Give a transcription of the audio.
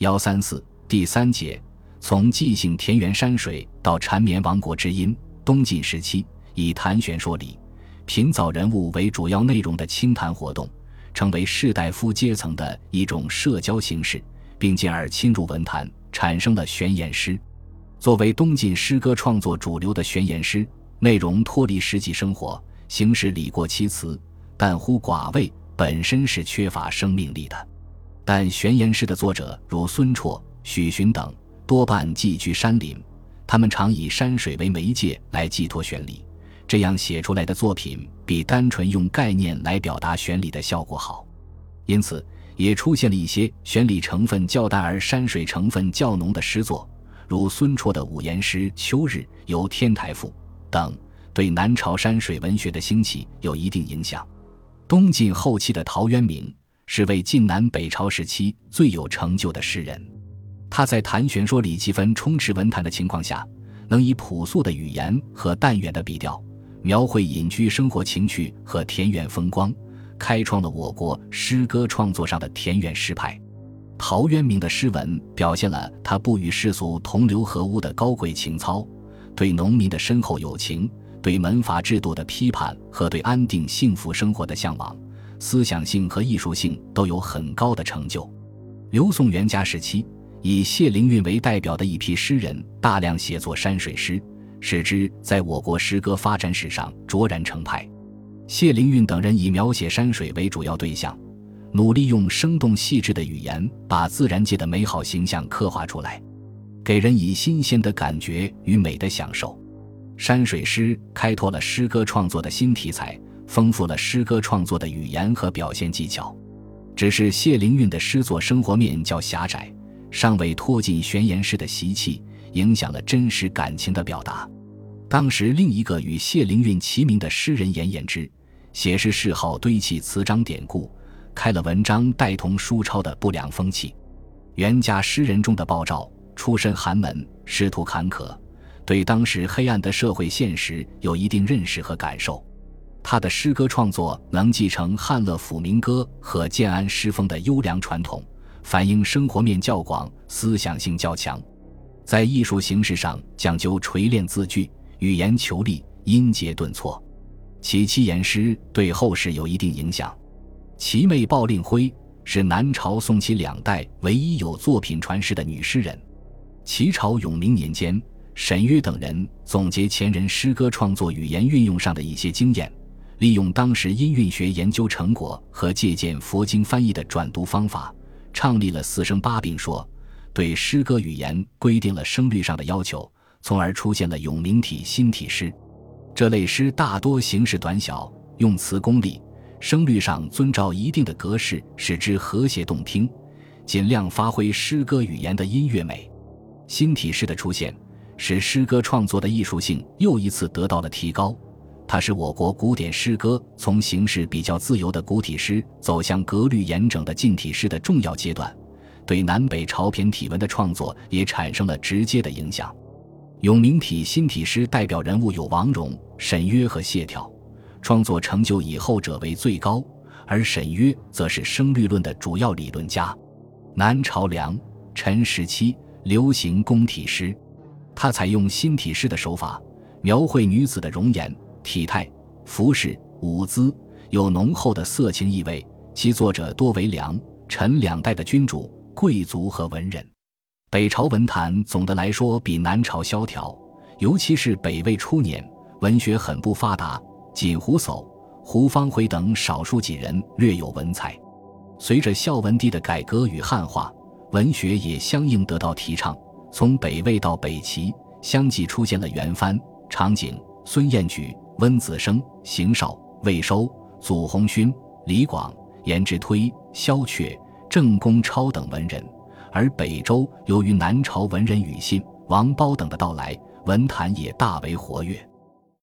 幺三四第三节，从纪姓田园山水到缠绵亡国之音。东晋时期，以谈玄说理、平藻人物为主要内容的清谈活动，成为士大夫阶层的一种社交形式，并进而侵入文坛，产生了玄言诗。作为东晋诗歌创作主流的玄言诗，内容脱离实际生活，形式理过其词，但乎寡味，本身是缺乏生命力的。但玄言诗的作者如孙绰、许寻等，多半寄居山林。他们常以山水为媒介来寄托玄理，这样写出来的作品比单纯用概念来表达玄理的效果好。因此，也出现了一些玄理成分较大而山水成分较浓的诗作，如孙绰的五言诗《秋日》《游天台赋》等，对南朝山水文学的兴起有一定影响。东晋后期的陶渊明是为晋南北朝时期最有成就的诗人。他在谈玄说理气氛充斥文坛的情况下，能以朴素的语言和淡远的笔调，描绘隐居生活情趣和田园风光，开创了我国诗歌创作上的田园诗派。陶渊明的诗文表现了他不与世俗同流合污的高贵情操，对农民的深厚友情，对门阀制度的批判和对安定幸福生活的向往，思想性和艺术性都有很高的成就。刘宋元嘉时期。以谢灵运为代表的一批诗人，大量写作山水诗，使之在我国诗歌发展史上卓然成派。谢灵运等人以描写山水为主要对象，努力用生动细致的语言把自然界的美好形象刻画出来，给人以新鲜的感觉与美的享受。山水诗开拓了诗歌创作的新题材，丰富了诗歌创作的语言和表现技巧。只是谢灵运的诗作生活面较狭窄。尚未脱尽玄言诗的习气，影响了真实感情的表达。当时另一个与谢灵运齐名的诗人严衍之，写诗嗜好堆砌词章典故，开了文章带同书抄的不良风气。元家诗人中的鲍照，出身寒门，仕途坎坷，对当时黑暗的社会现实有一定认识和感受。他的诗歌创作能继承汉乐府民歌和建安诗风的优良传统。反映生活面较广，思想性较强，在艺术形式上讲究锤炼字句，语言遒丽，音节顿挫。其七言诗对后世有一定影响。其妹鲍令辉是南朝宋齐两代唯一有作品传世的女诗人。齐朝永明年间，沈约等人总结前人诗歌创作语言运用上的一些经验，利用当时音韵学研究成果和借鉴佛经翻译的转读方法。创立了四声八并说，对诗歌语言规定了声律上的要求，从而出现了永明体新体诗。这类诗大多形式短小，用词功利，声律上遵照一定的格式，使之和谐动听，尽量发挥诗歌语言的音乐美。新体诗的出现，使诗歌创作的艺术性又一次得到了提高。它是我国古典诗歌从形式比较自由的古体诗走向格律严整的近体诗的重要阶段，对南北朝骈体文的创作也产生了直接的影响。永明体新体诗代表人物有王戎、沈约和谢眺，创作成就以后者为最高，而沈约则是声律论的主要理论家。南朝梁、陈时期流行宫体诗，他采用新体诗的手法，描绘女子的容颜。体态、服饰、舞姿有浓厚的色情意味，其作者多为梁、陈两代的君主、贵族和文人。北朝文坛总的来说比南朝萧条，尤其是北魏初年，文学很不发达，仅胡叟、胡方回等少数几人略有文采。随着孝文帝的改革与汉化，文学也相应得到提倡。从北魏到北齐，相继出现了元蕃、场景、孙彦举。温子升、邢韶、魏收、祖鸿勋、李广、颜之推、萧阙、郑公超等文人，而北周由于南朝文人庾信、王褒等的到来，文坛也大为活跃。